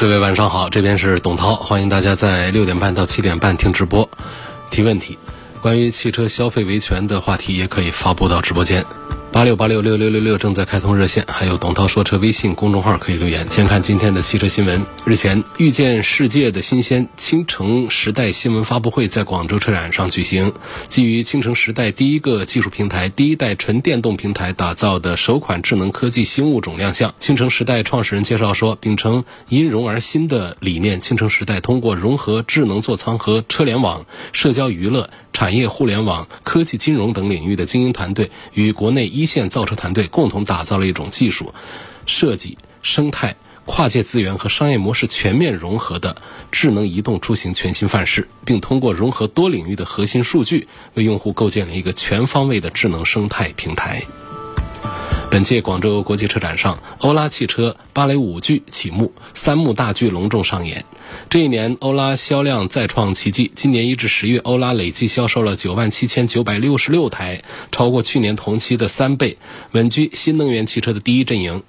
各位晚上好，这边是董涛，欢迎大家在六点半到七点半听直播，提问题。关于汽车消费维权的话题，也可以发布到直播间。八六八六六六六六正在开通热线，还有董涛说车微信公众号可以留言。先看今天的汽车新闻。日前，遇见世界的新鲜青城时代新闻发布会在广州车展上举行。基于青城时代第一个技术平台、第一代纯电动平台打造的首款智能科技新物种亮相。青城时代创始人介绍说，秉承因融而新的理念，青城时代通过融合智能座舱和车联网、社交娱乐。产业互联网、科技金融等领域的精英团队与国内一线造车团队共同打造了一种技术、设计、生态、跨界资源和商业模式全面融合的智能移动出行全新范式，并通过融合多领域的核心数据，为用户构建了一个全方位的智能生态平台。本届广州国际车展上，欧拉汽车芭蕾舞剧启幕，三幕大剧隆重上演。这一年，欧拉销量再创奇迹。今年一至十月，欧拉累计销售了九万七千九百六十六台，超过去年同期的三倍，稳居新能源汽车的第一阵营。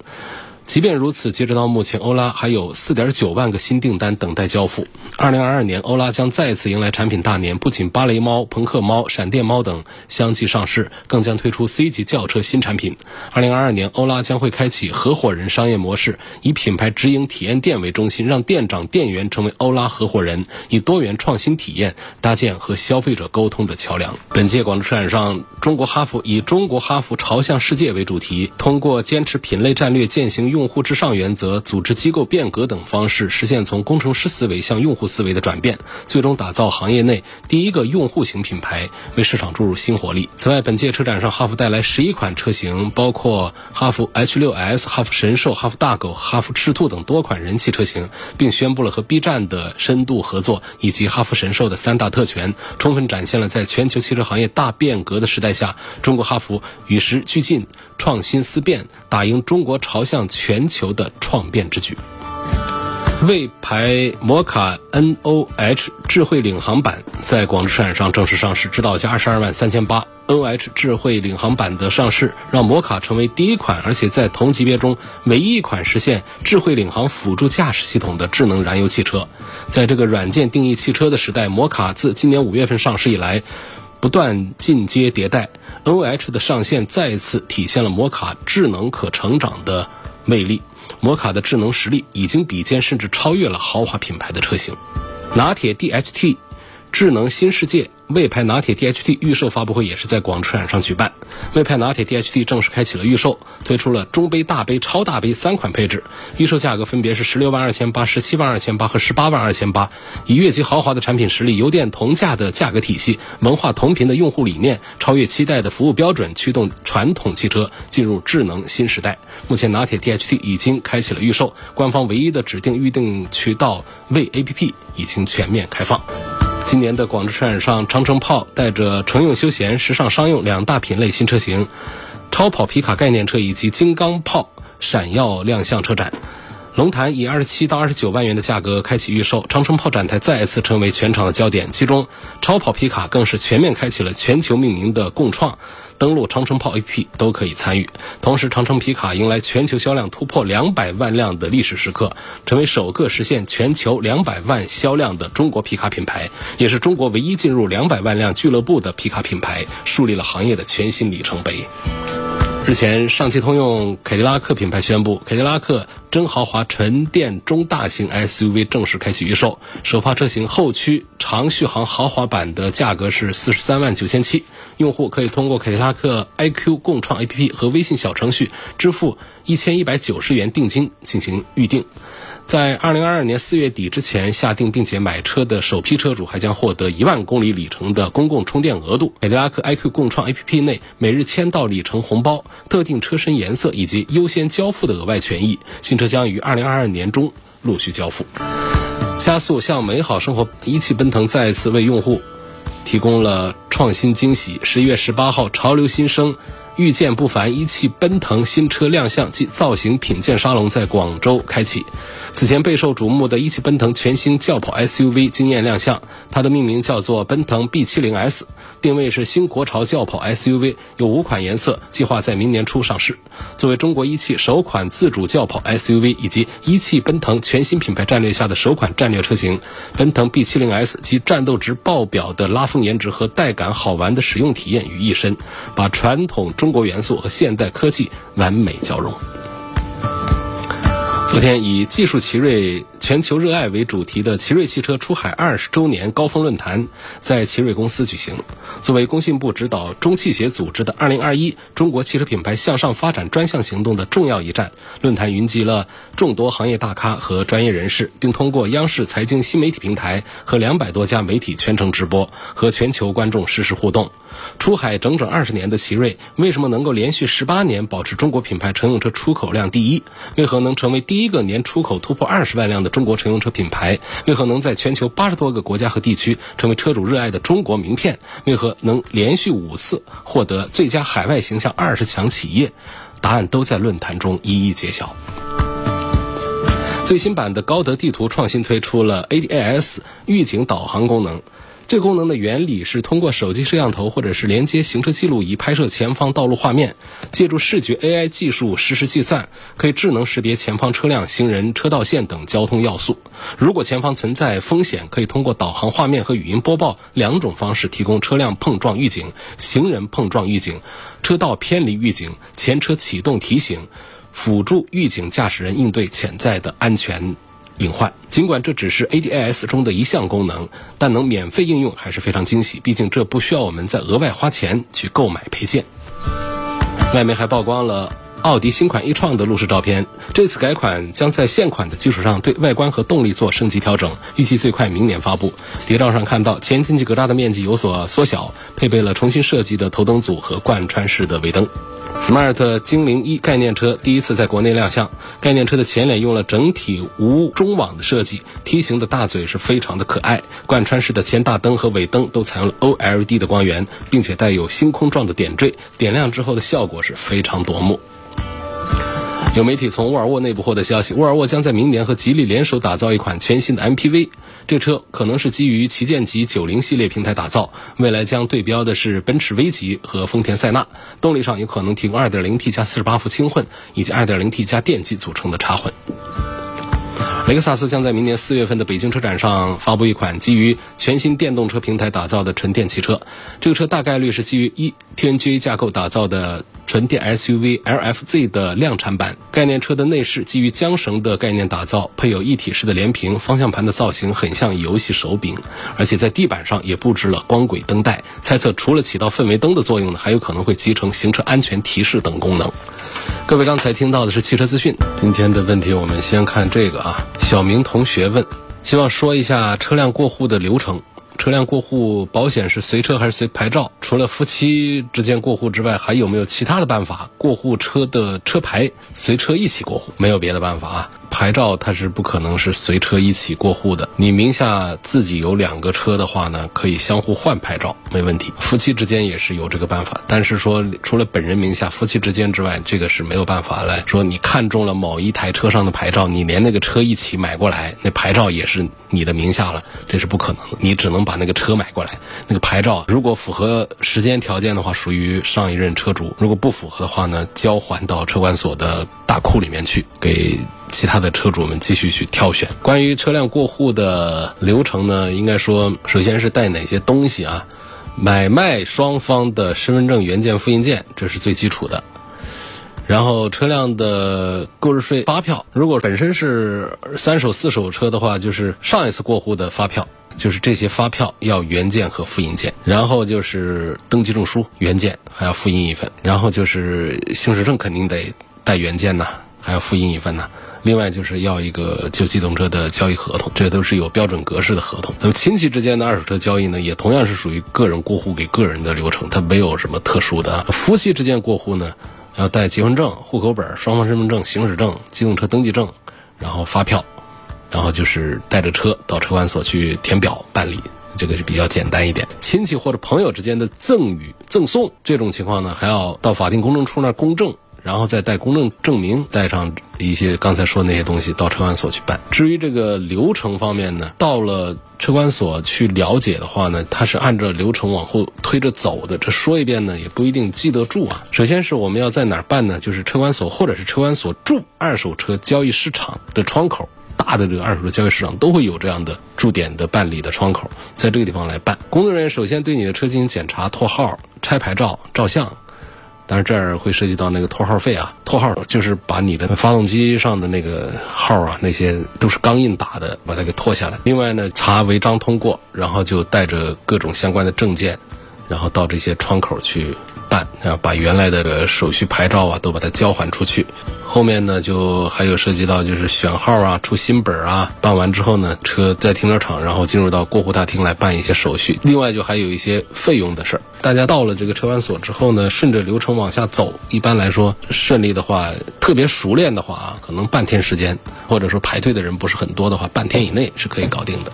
即便如此，截止到目前，欧拉还有4.9万个新订单等待交付。2022年，欧拉将再次迎来产品大年，不仅芭蕾猫、朋克猫、闪电猫等相继上市，更将推出 C 级轿车新产品。2022年，欧拉将会开启合伙人商业模式，以品牌直营体验店为中心，让店长、店员成为欧拉合伙人，以多元创新体验搭建和消费者沟通的桥梁。本届广州车展上，中国哈弗以“中国哈弗朝向世界”为主题，通过坚持品类战略、践行用户至上原则、组织机构变革等方式，实现从工程师思维向用户思维的转变，最终打造行业内第一个用户型品牌，为市场注入新活力。此外，本届车展上，哈弗带来十一款车型，包括哈弗 H6S、哈弗神兽、哈弗大狗、哈弗赤兔等多款人气车型，并宣布了和 B 站的深度合作以及哈弗神兽的三大特权，充分展现了在全球汽车行业大变革的时代下，中国哈弗与时俱进。创新思变，打赢中国朝向全全球的创变之举。魏牌摩卡 NOH 智慧领航版在广州车展上正式上市，指导价二十二万三千八。NOH 智慧领航版的上市，让摩卡成为第一款，而且在同级别中唯一一款实现智慧领航辅助驾驶系统的智能燃油汽车。在这个软件定义汽车的时代，摩卡自今年五月份上市以来。不断进阶迭代，NOH 的上线再次体现了摩卡智能可成长的魅力。摩卡的智能实力已经比肩甚至超越了豪华品牌的车型。拿铁 DHT 智能新世界。魏牌拿铁 DHT 预售发布会也是在广车展上举办。魏牌拿铁 DHT 正式开启了预售，推出了中杯、大杯、超大杯三款配置，预售价格分别是十六万二千八、十七万二千八和十八万二千八。以越级豪华的产品实力、油电同价的价格体系、文化同频的用户理念、超越期待的服务标准，驱动传统汽车进入智能新时代。目前拿铁 DHT 已经开启了预售，官方唯一的指定预订渠道魏 APP 已经全面开放。今年的广州车展上，长城炮带着乘用休闲、时尚商用两大品类新车型，超跑皮卡概念车以及金刚炮闪耀亮相车展。龙潭以二十七到二十九万元的价格开启预售，长城炮展台再次成为全场的焦点。其中，超跑皮卡更是全面开启了全球命名的共创，登录长城炮 APP 都可以参与。同时，长城皮卡迎来全球销量突破两百万辆的历史时刻，成为首个实现全球两百万销量的中国皮卡品牌，也是中国唯一进入两百万辆俱乐部的皮卡品牌，树立了行业的全新里程碑。日前，上汽通用凯迪拉克品牌宣布，凯迪拉克真豪华纯电中大型 SUV 正式开启预售。首发车型后驱长续航豪华版的价格是四十三万九千七，用户可以通过凯迪拉克 iQ 共创 APP 和微信小程序支付一千一百九十元定金进行预定。在二零二二年四月底之前下定并且买车的首批车主还将获得一万公里里程的公共充电额度。凯迪拉克 iQ 共创 APP 内每日签到里程红包、特定车身颜色以及优先交付的额外权益。新车将于二零二二年中陆续交付。加速向美好生活，一汽奔腾再次为用户提供了创新惊喜。十一月十八号，潮流新生。遇见不凡一汽奔腾新车亮相暨造型品鉴沙龙在广州开启。此前备受瞩目的一汽奔腾全新轿跑 SUV 惊艳亮相，它的命名叫做奔腾 B70S，定位是新国潮轿跑 SUV，有五款颜色，计划在明年初上市。作为中国一汽首款自主轿跑 SUV 以及一汽奔腾全新品牌战略下的首款战略车型，奔腾 B70S 集战斗值爆表的拉风颜值和带感好玩的使用体验于一身，把传统。中国元素和现代科技完美交融。昨天以“技术奇瑞，全球热爱”为主题的奇瑞汽车出海二十周年高峰论坛在奇瑞公司举行。作为工信部指导中汽协组织的二零二一中国汽车品牌向上发展专项行动的重要一站，论坛云集了众多行业大咖和专业人士，并通过央视财经新媒体平台和两百多家媒体全程直播，和全球观众实时互动。出海整整二十年的奇瑞，为什么能够连续十八年保持中国品牌乘用车出口量第一？为何能成为第一个年出口突破二十万辆的中国乘用车品牌？为何能在全球八十多个国家和地区成为车主热爱的中国名片？为何能连续五次获得最佳海外形象二十强企业？答案都在论坛中一一揭晓。最新版的高德地图创新推出了 ADAS 预警导航功能。这个功能的原理是通过手机摄像头或者是连接行车记录仪拍摄前方道路画面，借助视觉 AI 技术实时计算，可以智能识别前方车辆、行人、车道线等交通要素。如果前方存在风险，可以通过导航画面和语音播报两种方式提供车辆碰撞预警、行人碰撞预警、车道偏离预警、前车启动提醒，辅助预警驾驶人应对潜在的安全。隐患。尽管这只是 ADAS 中的一项功能，但能免费应用还是非常惊喜。毕竟这不需要我们再额外花钱去购买配件。外面还曝光了奥迪新款 e 创的路试照片。这次改款将在现款的基础上对外观和动力做升级调整，预计最快明年发布。谍照上看到前进气格栅的面积有所缩小，配备了重新设计的头灯组和贯穿式的尾灯。Smart 精灵一概念车第一次在国内亮相。概念车的前脸用了整体无中网的设计，梯形的大嘴是非常的可爱。贯穿式的前大灯和尾灯都采用了 OLED 的光源，并且带有星空状的点缀，点亮之后的效果是非常夺目。有媒体从沃尔沃内部获得消息，沃尔沃将在明年和吉利联手打造一款全新的 MPV。这车可能是基于旗舰级九零系列平台打造，未来将对标的是奔驰 V 级和丰田塞纳。动力上有可能提供 2.0T 加48伏轻混以及 2.0T 加电机组成的插混。雷克萨斯将在明年四月份的北京车展上发布一款基于全新电动车平台打造的纯电汽车。这个车大概率是基于一 TNGA 架构打造的。纯电 SUV LFZ 的量产版概念车的内饰基于缰绳的概念打造，配有一体式的连屏，方向盘的造型很像游戏手柄，而且在地板上也布置了光轨灯带。猜测除了起到氛围灯的作用呢，还有可能会集成行车安全提示等功能。各位刚才听到的是汽车资讯，今天的问题我们先看这个啊，小明同学问，希望说一下车辆过户的流程。车辆过户保险是随车还是随牌照？除了夫妻之间过户之外，还有没有其他的办法过户车的车牌随车一起过户？没有别的办法啊。牌照它是不可能是随车一起过户的。你名下自己有两个车的话呢，可以相互换牌照，没问题。夫妻之间也是有这个办法，但是说除了本人名下夫妻之间之外，这个是没有办法来说。你看中了某一台车上的牌照，你连那个车一起买过来，那牌照也是你的名下了，这是不可能。你只能把那个车买过来，那个牌照如果符合时间条件的话，属于上一任车主；如果不符合的话呢，交还到车管所的大库里面去给。其他的车主们继续去挑选。关于车辆过户的流程呢，应该说，首先是带哪些东西啊？买卖双方的身份证原件、复印件，这是最基础的。然后车辆的购置税发票，如果本身是三手、四手车的话，就是上一次过户的发票，就是这些发票要原件和复印件。然后就是登记证书原件还要复印一份。然后就是行驶证肯定得带原件呐，还要复印一份呐。另外就是要一个旧机动车的交易合同，这都是有标准格式的合同。那么亲戚之间的二手车交易呢，也同样是属于个人过户给个人的流程，它没有什么特殊的。夫妻之间过户呢，要带结婚证、户口本、双方身份证、行驶证、机动车登记证，然后发票，然后就是带着车到车管所去填表办理，这个是比较简单一点。亲戚或者朋友之间的赠与、赠送这种情况呢，还要到法定公证处那儿公证。然后再带公证证明，带上一些刚才说那些东西到车管所去办。至于这个流程方面呢，到了车管所去了解的话呢，它是按照流程往后推着走的。这说一遍呢，也不一定记得住啊。首先是我们要在哪儿办呢？就是车管所或者是车管所驻二手车交易市场的窗口，大的这个二手车交易市场都会有这样的驻点的办理的窗口，在这个地方来办。工作人员首先对你的车进行检查、拓号、拆牌照、照相。但是这儿会涉及到那个拖号费啊，拖号就是把你的发动机上的那个号啊，那些都是钢印打的，把它给拖下来。另外呢，查违章通过，然后就带着各种相关的证件，然后到这些窗口去办，啊，把原来的手续牌照啊都把它交还出去。后面呢，就还有涉及到就是选号啊、出新本啊，办完之后呢，车在停车场，然后进入到过户大厅来办一些手续。另外就还有一些费用的事儿。大家到了这个车管所之后呢，顺着流程往下走，一般来说顺利的话，特别熟练的话啊，可能半天时间，或者说排队的人不是很多的话，半天以内是可以搞定的。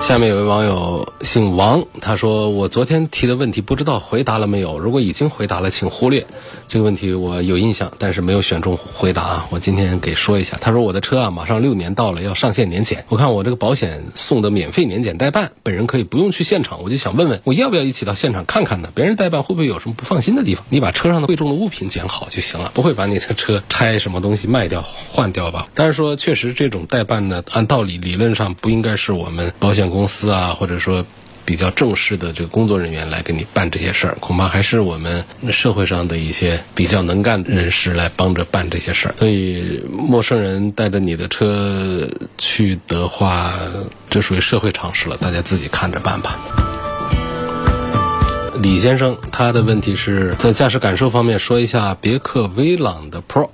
下面有位网友姓王，他说：“我昨天提的问题不知道回答了没有？如果已经回答了，请忽略这个问题。我有印象，但是没有选中回答啊。我今天给说一下。他说我的车啊，马上六年到了，要上线年检。我看我这个保险送的免费年检代办，本人可以不用去现场。我就想问问，我要不要一起到现场看看呢？别人代办会不会有什么不放心的地方？你把车上的贵重的物品检好就行了，不会把你的车拆什么东西卖掉换掉吧？但是说确实这种代办呢，按道理理论上不应该是我们保险。”公司啊，或者说比较正式的这个工作人员来给你办这些事儿，恐怕还是我们社会上的一些比较能干的人士来帮着办这些事儿。所以，陌生人带着你的车去的话，这属于社会常识了，大家自己看着办吧。李先生，他的问题是在驾驶感受方面说一下别克威朗的 Pro。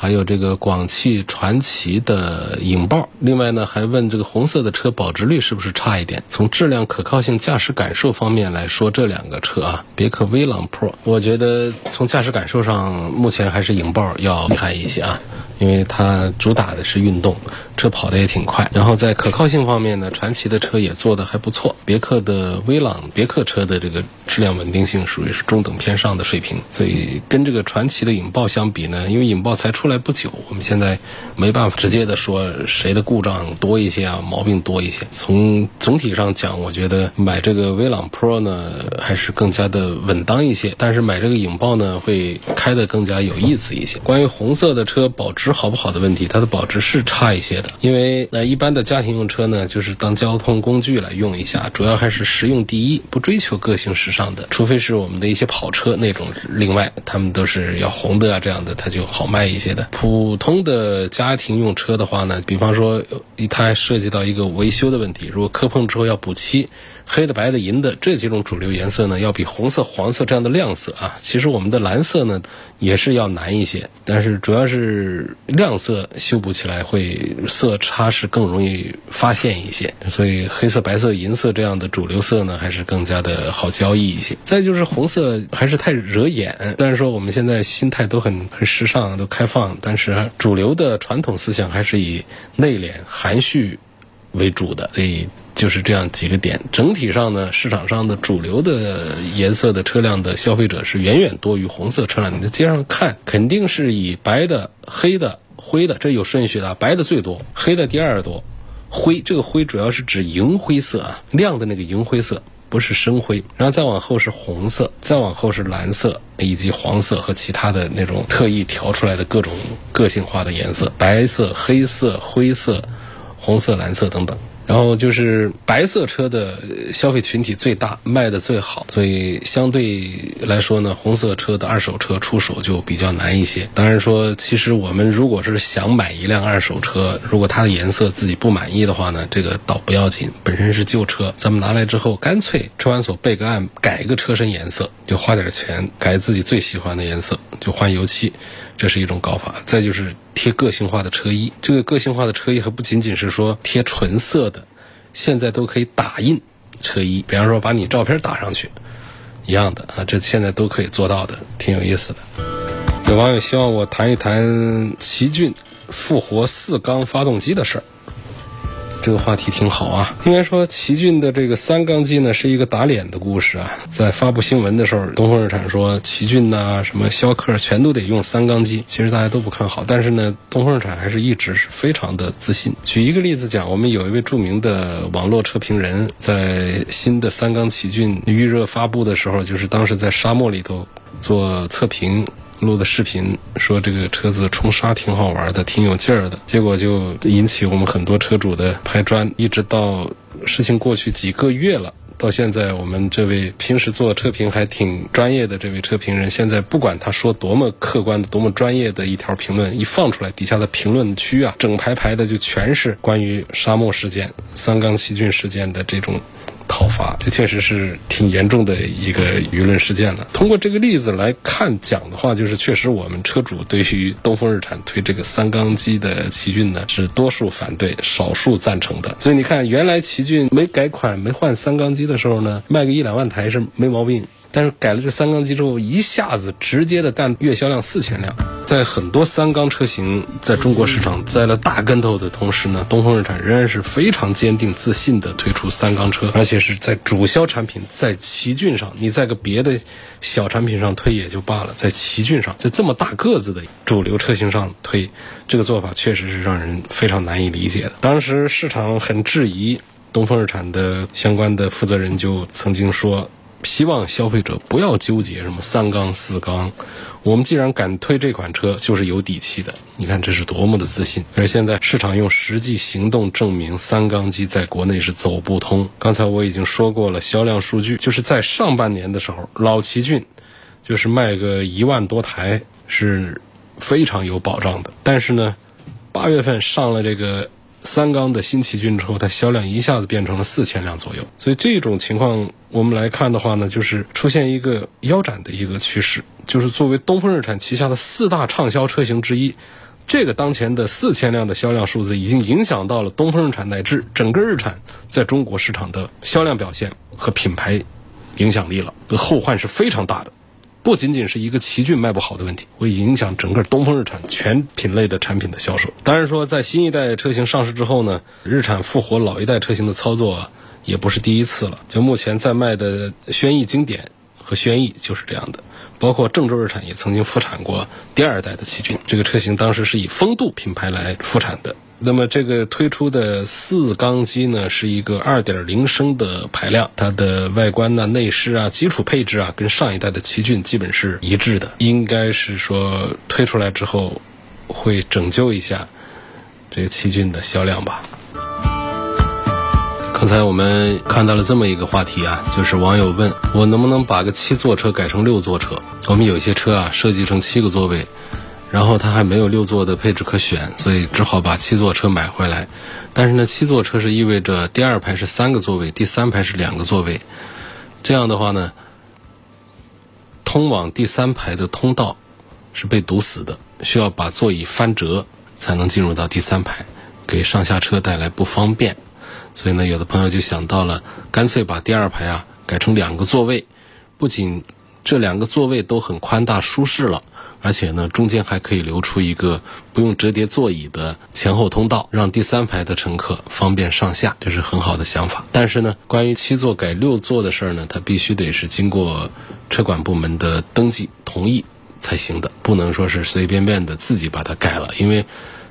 还有这个广汽传祺的影豹，另外呢还问这个红色的车保值率是不是差一点？从质量、可靠性、驾驶感受方面来说，这两个车啊，别克威朗 Pro，我觉得从驾驶感受上，目前还是影豹要厉害一些啊。因为它主打的是运动，车跑得也挺快。然后在可靠性方面呢，传祺的车也做得还不错。别克的威朗，别克车的这个质量稳定性属于是中等偏上的水平。所以跟这个传祺的影豹相比呢，因为影豹才出来不久，我们现在没办法直接的说谁的故障多一些啊，毛病多一些。从总体上讲，我觉得买这个威朗 Pro 呢还是更加的稳当一些。但是买这个影豹呢，会开得更加有意思一些。关于红色的车保值。好不好的问题，它的保值是差一些的，因为那一般的家庭用车呢，就是当交通工具来用一下，主要还是实用第一，不追求个性时尚的，除非是我们的一些跑车那种，另外他们都是要红的啊这样的，它就好卖一些的。普通的家庭用车的话呢，比方说它还涉及到一个维修的问题，如果磕碰之后要补漆。黑的、白的、银的这几种主流颜色呢，要比红色、黄色这样的亮色啊。其实我们的蓝色呢，也是要难一些，但是主要是亮色修补起来会色差是更容易发现一些。所以黑色、白色、银色这样的主流色呢，还是更加的好交易一些。再就是红色还是太惹眼，虽然说我们现在心态都很很时尚、都开放，但是主流的传统思想还是以内敛、含蓄为主的，所以。就是这样几个点，整体上呢，市场上的主流的颜色的车辆的消费者是远远多于红色车辆。你在街上看，肯定是以白的、黑的、灰的，这有顺序的，白的最多，黑的第二多，灰这个灰主要是指银灰色啊，亮的那个银灰色，不是深灰。然后再往后是红色，再往后是蓝色，以及黄色和其他的那种特意调出来的各种个性化的颜色，白色、黑色、灰色、红色、蓝色等等。然后就是白色车的消费群体最大，卖的最好，所以相对来说呢，红色车的二手车出手就比较难一些。当然说，其实我们如果是想买一辆二手车，如果它的颜色自己不满意的话呢，这个倒不要紧，本身是旧车，咱们拿来之后，干脆车管所备个案，改一个车身颜色，就花点钱改自己最喜欢的颜色，就换油漆。这是一种搞法，再就是贴个性化的车衣。这个个性化的车衣还不仅仅是说贴纯色的，现在都可以打印车衣。比方说把你照片打上去，一样的啊，这现在都可以做到的，挺有意思的。有网友希望我谈一谈奇骏复活四缸发动机的事儿。这个话题挺好啊。应该说，奇骏的这个三缸机呢，是一个打脸的故事啊。在发布新闻的时候，东风日产说奇骏呐、什么逍客全都得用三缸机，其实大家都不看好。但是呢，东风日产还是一直是非常的自信。举一个例子讲，我们有一位著名的网络车评人，在新的三缸奇骏预热发布的时候，就是当时在沙漠里头做测评。录的视频说这个车子冲沙挺好玩的，挺有劲儿的，结果就引起我们很多车主的拍砖，一直到事情过去几个月了，到现在我们这位平时做车评还挺专业的这位车评人，现在不管他说多么客观、多么专业的一条评论，一放出来，底下的评论区啊，整排排的就全是关于沙漠事件、三缸奇骏事件的这种。讨伐，这确实是挺严重的一个舆论事件了。通过这个例子来看讲的话，就是确实我们车主对于东风日产推这个三缸机的奇骏呢，是多数反对，少数赞成的。所以你看，原来奇骏没改款、没换三缸机的时候呢，卖个一两万台是没毛病。但是改了这三缸机之后，一下子直接的干月销量四千辆，在很多三缸车型在中国市场栽了大跟头的同时呢，东风日产仍然是非常坚定自信的推出三缸车，而且是在主销产品在奇骏上，你在个别的小产品上推也就罢了，在奇骏上，在这么大个子的主流车型上推，这个做法确实是让人非常难以理解的。当时市场很质疑，东风日产的相关的负责人就曾经说。希望消费者不要纠结什么三缸四缸，我们既然敢推这款车，就是有底气的。你看这是多么的自信！而现在市场用实际行动证明，三缸机在国内是走不通。刚才我已经说过了，销量数据就是在上半年的时候，老奇骏就是卖个一万多台是非常有保障的。但是呢，八月份上了这个。三缸的新奇骏之后，它销量一下子变成了四千辆左右。所以这种情况我们来看的话呢，就是出现一个腰斩的一个趋势。就是作为东风日产旗下的四大畅销车型之一，这个当前的四千辆的销量数字，已经影响到了东风日产乃至整个日产在中国市场的销量表现和品牌影响力了。的后患是非常大的。不仅仅是一个奇骏卖不好的问题，会影响整个东风日产全品类的产品的销售。当然说，在新一代车型上市之后呢，日产复活老一代车型的操作，也不是第一次了。就目前在卖的轩逸经典和轩逸就是这样的，包括郑州日产也曾经复产过第二代的奇骏，这个车型当时是以风度品牌来复产的。那么这个推出的四缸机呢，是一个二点零升的排量，它的外观呢、内饰啊、基础配置啊，跟上一代的奇骏基本是一致的。应该是说推出来之后，会拯救一下这个奇骏的销量吧。刚才我们看到了这么一个话题啊，就是网友问我能不能把个七座车改成六座车？我们有些车啊，设计成七个座位。然后它还没有六座的配置可选，所以只好把七座车买回来。但是呢，七座车是意味着第二排是三个座位，第三排是两个座位。这样的话呢，通往第三排的通道是被堵死的，需要把座椅翻折才能进入到第三排，给上下车带来不方便。所以呢，有的朋友就想到了，干脆把第二排啊改成两个座位，不仅这两个座位都很宽大舒适了。而且呢，中间还可以留出一个不用折叠座椅的前后通道，让第三排的乘客方便上下，这是很好的想法。但是呢，关于七座改六座的事儿呢，它必须得是经过车管部门的登记同意才行的，不能说是随随便便的自己把它改了，因为。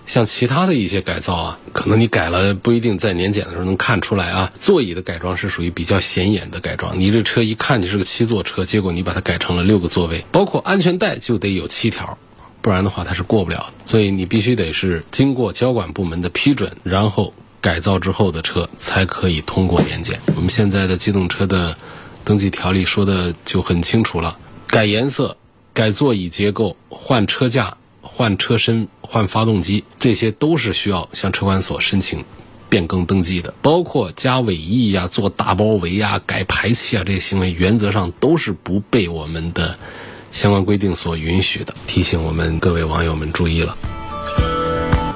像其他的一些改造啊，可能你改了不一定在年检的时候能看出来啊。座椅的改装是属于比较显眼的改装，你这车一看就是个七座车，结果你把它改成了六个座位，包括安全带就得有七条，不然的话它是过不了的。所以你必须得是经过交管部门的批准，然后改造之后的车才可以通过年检。我们现在的机动车的登记条例说的就很清楚了：改颜色、改座椅结构、换车架。换车身、换发动机，这些都是需要向车管所申请变更登记的。包括加尾翼呀、做大包围呀、改排气啊这些行为，原则上都是不被我们的相关规定所允许的。提醒我们各位网友们注意了。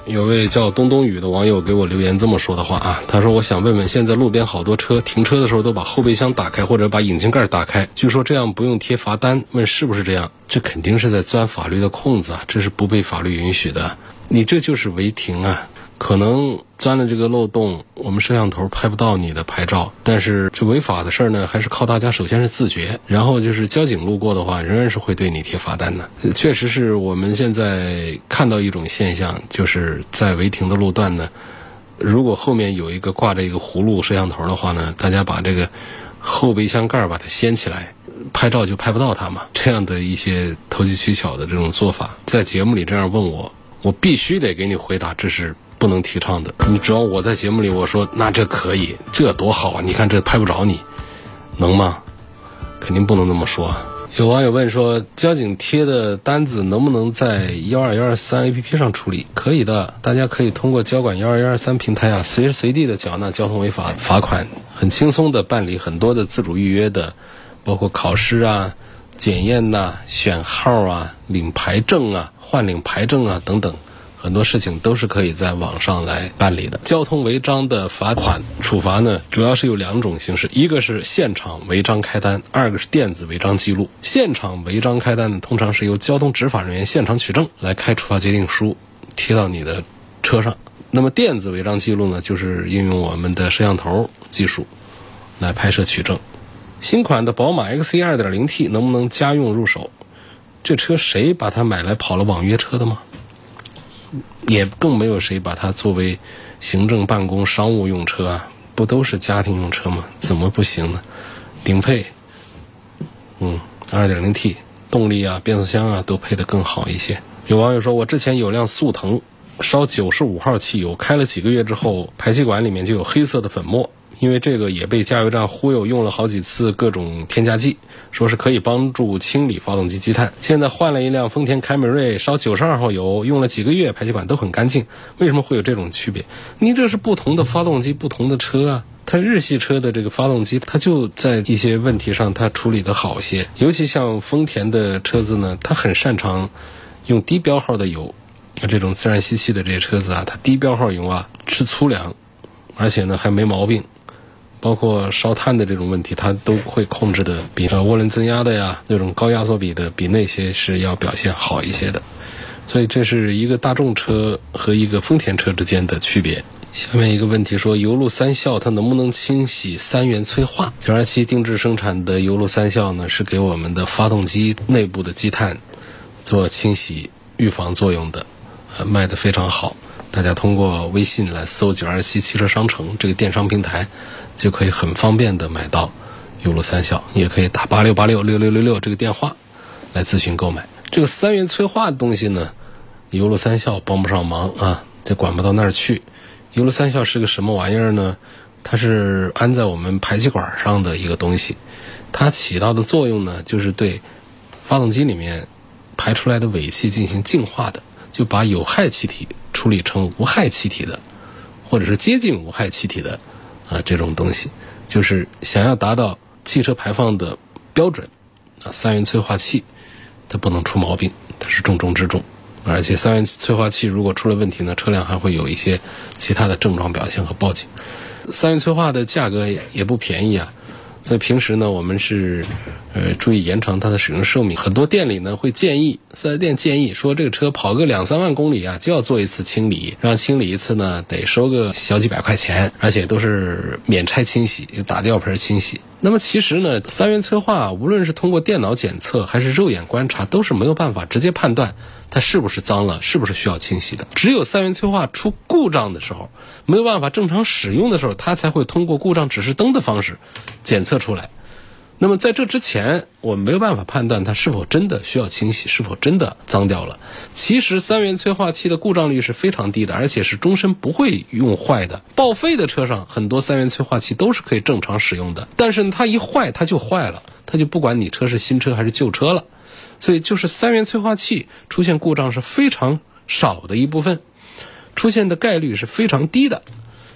有位叫东东雨的网友给我留言这么说的话啊，他说：“我想问问，现在路边好多车停车的时候都把后备箱打开或者把引擎盖打开，据说这样不用贴罚单，问是不是这样？这肯定是在钻法律的空子啊，这是不被法律允许的。你这就是违停啊！可能钻了这个漏洞，我们摄像头拍不到你的牌照。但是这违法的事儿呢，还是靠大家首先是自觉，然后就是交警路过的话，仍然是会对你贴罚单的。确实是我们现在看到一种现象，就是在违停的路段呢，如果后面有一个挂着一个葫芦摄像头的话呢，大家把这个后备箱盖把它掀起来，拍照就拍不到它嘛。这样的一些投机取巧的这种做法，在节目里这样问我，我必须得给你回答，这是。不能提倡的。你只要我在节目里我说，那这可以，这多好啊！你看这拍不着你，能吗？肯定不能那么说。有网友问说，交警贴的单子能不能在幺二幺二三 A P P 上处理？可以的，大家可以通过交管幺二幺二三平台啊，随时随地的缴纳交通违法罚款，很轻松的办理很多的自主预约的，包括考试啊、检验呐、选号啊、领牌证啊、换领牌证啊等等。很多事情都是可以在网上来办理的。交通违章的罚款处罚呢，主要是有两种形式，一个是现场违章开单，二个是电子违章记录。现场违章开单呢，通常是由交通执法人员现场取证来开处罚决定书，贴到你的车上。那么电子违章记录呢，就是应用我们的摄像头技术来拍摄取证。新款的宝马 X1 2.0T 能不能家用入手？这车谁把它买来跑了网约车的吗？也更没有谁把它作为行政办公、商务用车啊，不都是家庭用车吗？怎么不行呢？顶配，嗯，2.0T 动力啊，变速箱啊都配得更好一些。有网友说，我之前有辆速腾，烧95号汽油，开了几个月之后，排气管里面就有黑色的粉末。因为这个也被加油站忽悠，用了好几次各种添加剂，说是可以帮助清理发动机积碳。现在换了一辆丰田凯美瑞，烧九十二号油，用了几个月，排气管都很干净。为什么会有这种区别？你这是不同的发动机，不同的车啊。它日系车的这个发动机，它就在一些问题上它处理的好些。尤其像丰田的车子呢，它很擅长用低标号的油。这种自然吸气的这些车子啊，它低标号油啊，吃粗粮，而且呢还没毛病。包括烧炭的这种问题，它都会控制的比呃涡轮增压的呀那种高压缩比的比那些是要表现好一些的，所以这是一个大众车和一个丰田车之间的区别。下面一个问题说，油路三效它能不能清洗三元催化？九二七定制生产的油路三效呢，是给我们的发动机内部的积碳做清洗预防作用的，呃，卖的非常好。大家通过微信来搜九二七汽车商城这个电商平台。就可以很方便的买到油路三效，也可以打八六八六六六六六这个电话来咨询购买。这个三元催化的东西呢，油路三效帮不上忙啊，这管不到那儿去。油路三效是个什么玩意儿呢？它是安在我们排气管上的一个东西，它起到的作用呢，就是对发动机里面排出来的尾气进行净化的，就把有害气体处理成无害气体的，或者是接近无害气体的。啊，这种东西就是想要达到汽车排放的标准，啊，三元催化器它不能出毛病，它是重中之重。而且三元催化器如果出了问题呢，车辆还会有一些其他的症状表现和报警。三元催化的价格也不便宜啊。所以平时呢，我们是，呃，注意延长它的使用寿命。很多店里呢会建议，四 S 店建议说，这个车跑个两三万公里啊，就要做一次清理，让清理一次呢得收个小几百块钱，而且都是免拆清洗，就打吊盆清洗。那么其实呢，三元催化无论是通过电脑检测还是肉眼观察，都是没有办法直接判断。它是不是脏了？是不是需要清洗的？只有三元催化出故障的时候，没有办法正常使用的时候，它才会通过故障指示灯的方式检测出来。那么在这之前，我们没有办法判断它是否真的需要清洗，是否真的脏掉了。其实三元催化器的故障率是非常低的，而且是终身不会用坏的。报废的车上很多三元催化器都是可以正常使用的，但是它一坏它就坏了，它就不管你车是新车还是旧车了。所以，就是三元催化器出现故障是非常少的一部分，出现的概率是非常低的。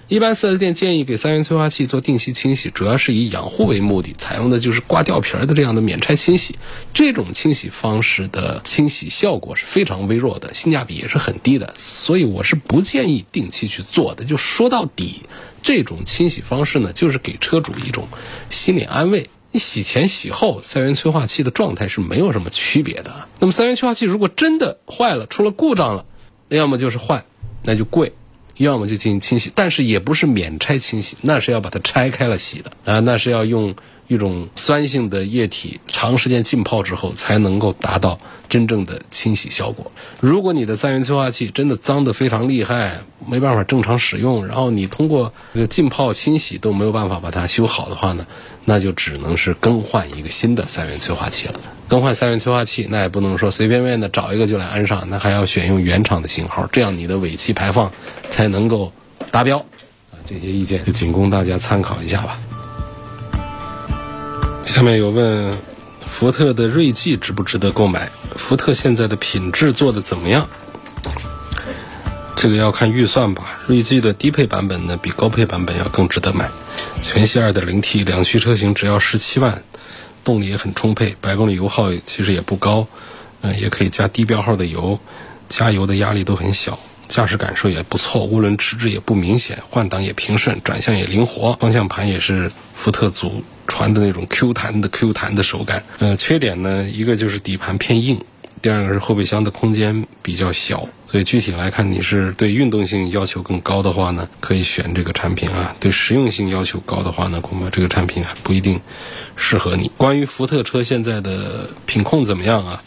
一般四 S 店建议给三元催化器做定期清洗，主要是以养护为目的，采用的就是刮吊瓶的这样的免拆清洗。这种清洗方式的清洗效果是非常微弱的，性价比也是很低的。所以我是不建议定期去做的。就说到底，这种清洗方式呢，就是给车主一种心理安慰。你洗前洗后，三元催化器的状态是没有什么区别的。那么三元催化器如果真的坏了，出了故障了，要么就是换，那就贵；要么就进行清洗，但是也不是免拆清洗，那是要把它拆开了洗的啊，那是要用一种酸性的液体长时间浸泡之后才能够达到真正的清洗效果。如果你的三元催化器真的脏得非常厉害，没办法正常使用，然后你通过这个浸泡清洗都没有办法把它修好的话呢，那就只能是更换一个新的三元催化器了。更换三元催化器，那也不能说随便便的找一个就来安上，那还要选用原厂的型号，这样你的尾气排放才能够达标。啊，这些意见就仅供大家参考一下吧。下面有问，福特的锐际值不值得购买？福特现在的品质做的怎么样？这个要看预算吧。锐际的低配版本呢，比高配版本要更值得买。全系 2.0T 两驱车型只要十七万，动力也很充沛，百公里油耗其实也不高，嗯，也可以加低标号的油，加油的压力都很小，驾驶感受也不错，涡轮迟滞也不明显，换挡也平顺，转向也灵活，方向盘也是福特祖传的那种 Q 弹的 Q 弹的手感。呃，缺点呢，一个就是底盘偏硬。第二个是后备箱的空间比较小，所以具体来看，你是对运动性要求更高的话呢，可以选这个产品啊；对实用性要求高的话呢，恐怕这个产品还不一定适合你。关于福特车现在的品控怎么样啊？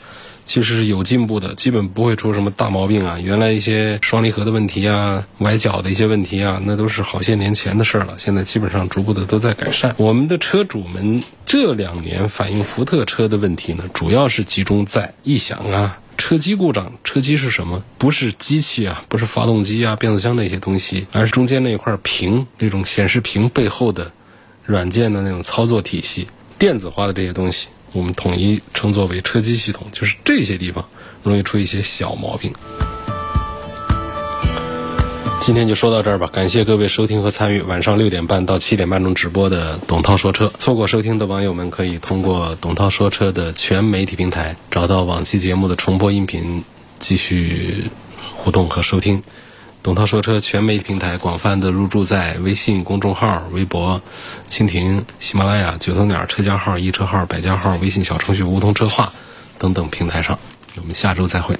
其实是有进步的，基本不会出什么大毛病啊。原来一些双离合的问题啊、崴脚的一些问题啊，那都是好些年前的事儿了。现在基本上逐步的都在改善。我们的车主们这两年反映福特车的问题呢，主要是集中在异响啊、车机故障。车机是什么？不是机器啊，不是发动机啊、变速箱那些东西，而是中间那块屏，那种显示屏背后的软件的那种操作体系，电子化的这些东西。我们统一称作为车机系统，就是这些地方容易出一些小毛病。今天就说到这儿吧，感谢各位收听和参与晚上六点半到七点半钟直播的董涛说车。错过收听的网友们可以通过董涛说车的全媒体平台找到往期节目的重播音频，继续互动和收听。董涛说车全媒体平台广泛的入驻在微信公众号、微博、蜻蜓、喜马拉雅、九头鸟车家号、一车号、百家号、微信小程序梧桐车话等等平台上。我们下周再会。